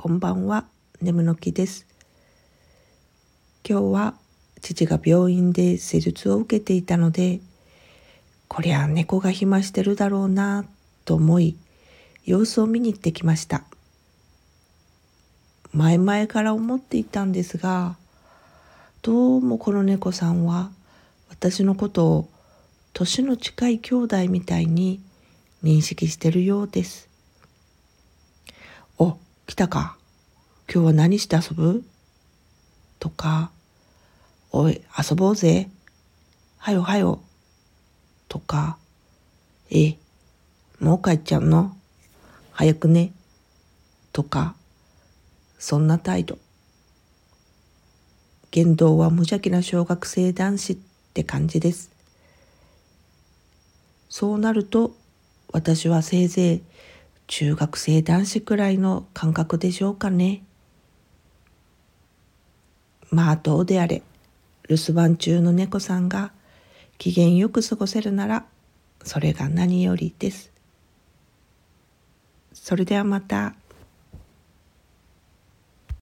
こんばんは、眠の木です。今日は父が病院で施術を受けていたので、こりゃ猫が暇してるだろうなと思い、様子を見に行ってきました。前々から思っていたんですが、どうもこの猫さんは私のことを年の近い兄弟みたいに認識してるようです。お、来たか？今日は何して遊ぶ？とか、おい、遊ぼうぜ。はよはよ。とか、え、もう帰っちゃうの？早くね。とか、そんな態度。言動は無邪気な小学生男子って感じです。そうなると、私はせいぜい中学生男子くらいの感覚でしょうかね。まあどうであれ留守番中の猫さんが機嫌よく過ごせるならそれが何よりです。それではまた。